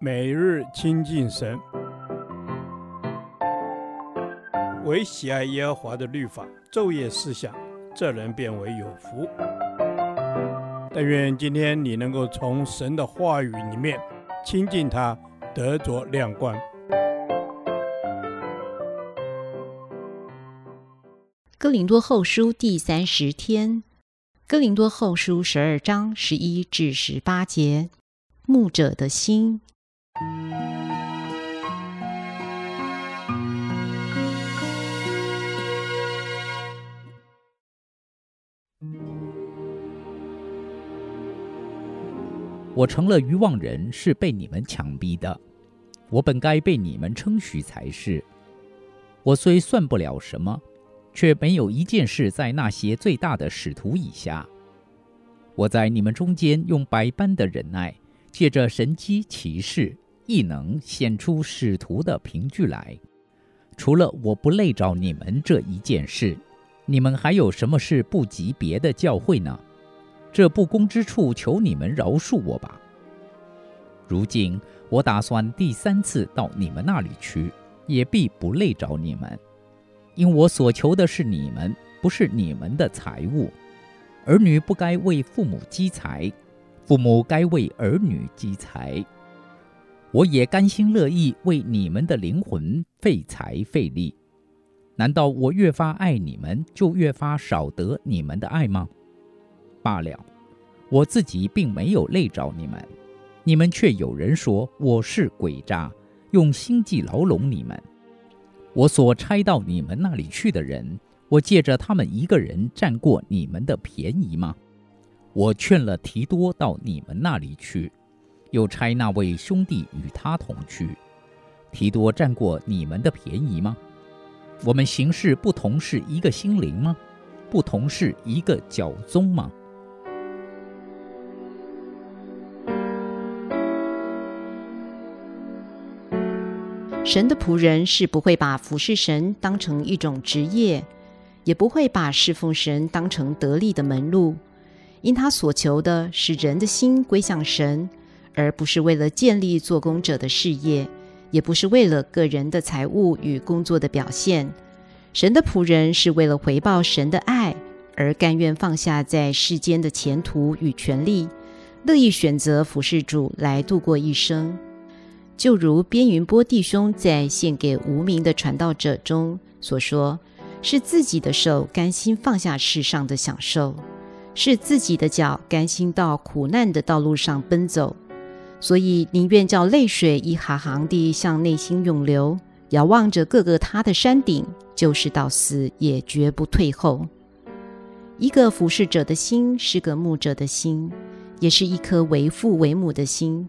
每日亲近神，唯喜爱耶和华的律法，昼夜思想，这人便为有福。但愿今天你能够从神的话语里面亲近他，得着亮光。哥林多后书第三十天，哥林多后书十二章十一至十八节，牧者的心。我成了愚妄人，是被你们强逼的。我本该被你们称许才是。我虽算不了什么，却没有一件事在那些最大的使徒以下。我在你们中间用百般的忍耐，借着神机骑士，亦能显出使徒的凭据来。除了我不累着你们这一件事，你们还有什么事不及别的教会呢？这不公之处，求你们饶恕我吧。如今我打算第三次到你们那里去，也必不累着你们，因我所求的是你们，不是你们的财物。儿女不该为父母积财，父母该为儿女积财。我也甘心乐意为你们的灵魂费财费力。难道我越发爱你们，就越发少得你们的爱吗？罢了，我自己并没有累着你们，你们却有人说我是鬼诈，用心计牢笼你们。我所差到你们那里去的人，我借着他们一个人占过你们的便宜吗？我劝了提多到你们那里去，又差那位兄弟与他同去，提多占过你们的便宜吗？我们行事不同是一个心灵吗？不同是一个脚宗吗？神的仆人是不会把服侍神当成一种职业，也不会把侍奉神当成得利的门路，因他所求的是人的心归向神，而不是为了建立做工者的事业，也不是为了个人的财物与工作的表现。神的仆人是为了回报神的爱，而甘愿放下在世间的前途与权利，乐意选择服侍主来度过一生。就如边云波弟兄在献给无名的传道者中所说：“是自己的手甘心放下世上的享受，是自己的脚甘心到苦难的道路上奔走，所以宁愿叫泪水一行行地向内心涌流，遥望着各个他的山顶，就是到死也绝不退后。一个服侍者的心是个牧者的心，也是一颗为父为母的心。”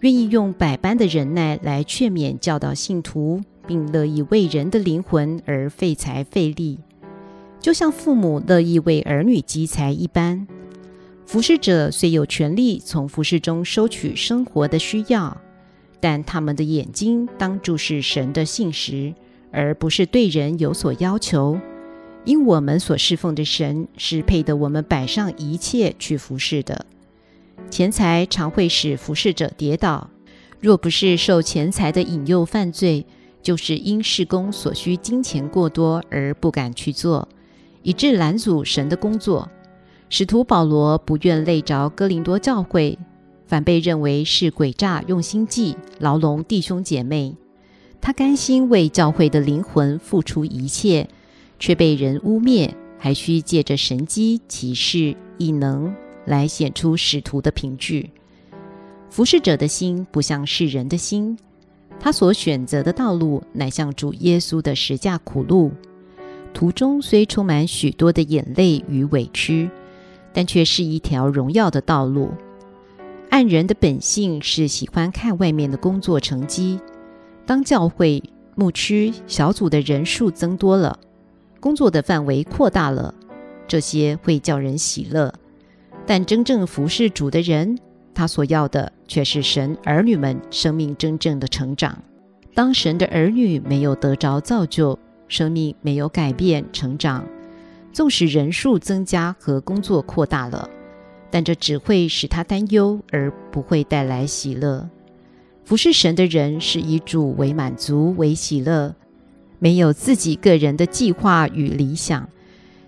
愿意用百般的忍耐来劝勉教导信徒，并乐意为人的灵魂而费财费力，就像父母乐意为儿女积财一般。服侍者虽有权利从服侍中收取生活的需要，但他们的眼睛当注视神的信实，而不是对人有所要求。因我们所侍奉的神是配得我们摆上一切去服侍的。钱财常会使服侍者跌倒，若不是受钱财的引诱犯罪，就是因事工所需金钱过多而不敢去做，以致拦阻神的工作。使徒保罗不愿累着哥林多教会，反被认为是诡诈，用心计牢笼弟兄姐妹。他甘心为教会的灵魂付出一切，却被人污蔑，还需借着神迹启示异能。来显出使徒的凭据。服侍者的心不像世人的心，他所选择的道路乃像主耶稣的十架苦路。途中虽充满许多的眼泪与委屈，但却是一条荣耀的道路。按人的本性是喜欢看外面的工作成绩。当教会、牧区、小组的人数增多了，工作的范围扩大了，这些会叫人喜乐。但真正服侍主的人，他所要的却是神儿女们生命真正的成长。当神的儿女没有得着造就，生命没有改变成长，纵使人数增加和工作扩大了，但这只会使他担忧，而不会带来喜乐。服侍神的人是以主为满足、为喜乐，没有自己个人的计划与理想，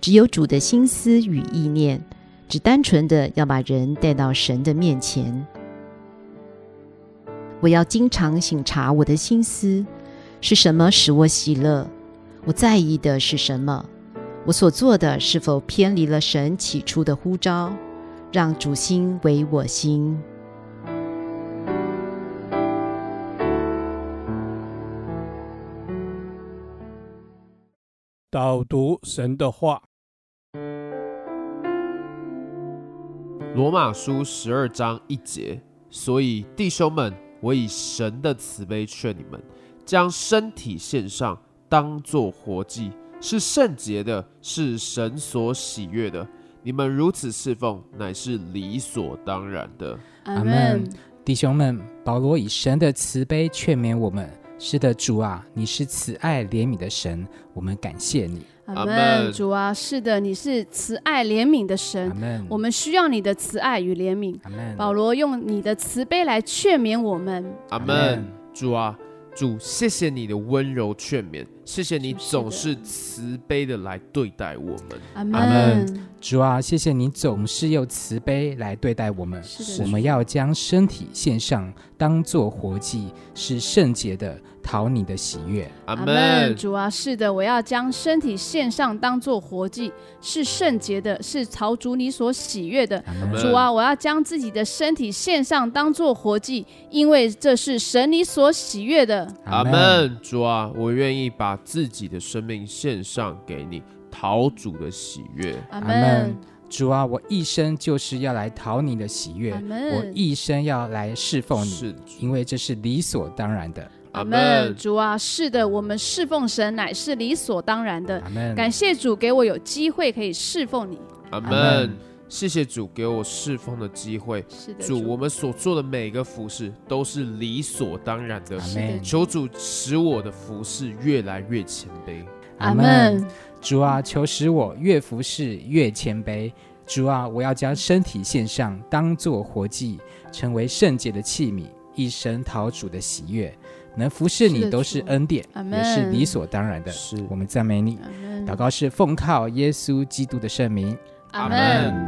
只有主的心思与意念，只单纯的要把人带到神的面前。我要经常省察我的心思，是什么使我喜乐？我在意的是什么？我所做的是否偏离了神起初的呼召？让主心为我心。导读神的话，罗马书十二章一节。所以弟兄们，我以神的慈悲劝你们，将身体献上，当作活祭，是圣洁的，是神所喜悦的。你们如此侍奉，乃是理所当然的。阿门。弟兄们，保罗以神的慈悲劝勉我们。是的，主啊，你是慈爱怜悯的神，我们感谢你。阿门。主啊，是的，你是慈爱怜悯的神，我们需要你的慈爱与怜悯。阿门。保罗用你的慈悲来劝勉我们。阿门。主啊。主，谢谢你的温柔劝勉，谢谢你总是慈悲的来对待我们。阿门。主啊，谢谢你总是用慈悲来对待我们。我们要将身体献上，当做活祭，是圣洁的，讨你的喜悦。阿门。主啊，是的，我要将身体献上，当做活祭，是圣洁的，是朝主你所喜悦的。主啊，我要将自己的身体献上，当做活祭，因为这是神你所喜悦的。阿门，主啊，我愿意把自己的生命献上给你，讨主的喜悦。阿门，主啊，我一生就是要来讨你的喜悦，我一生要来侍奉你，因为这是理所当然的。阿门，主啊，是的，我们侍奉神乃是理所当然的。阿门，感谢主给我有机会可以侍奉你。阿门。谢谢主给我侍奉的机会。是的，主，我们所做的每个服饰都是理所当然的。阿门。求主使我的服饰越来越谦卑。阿门。主啊，求使我越服饰越谦卑。主啊，我要将身体献上，当作活祭，成为圣洁的器皿，一生讨主的喜悦。能服侍你都是恩典，也是理所当然的。是，我们赞美你。祷告是奉靠耶稣基督的圣名。阿门。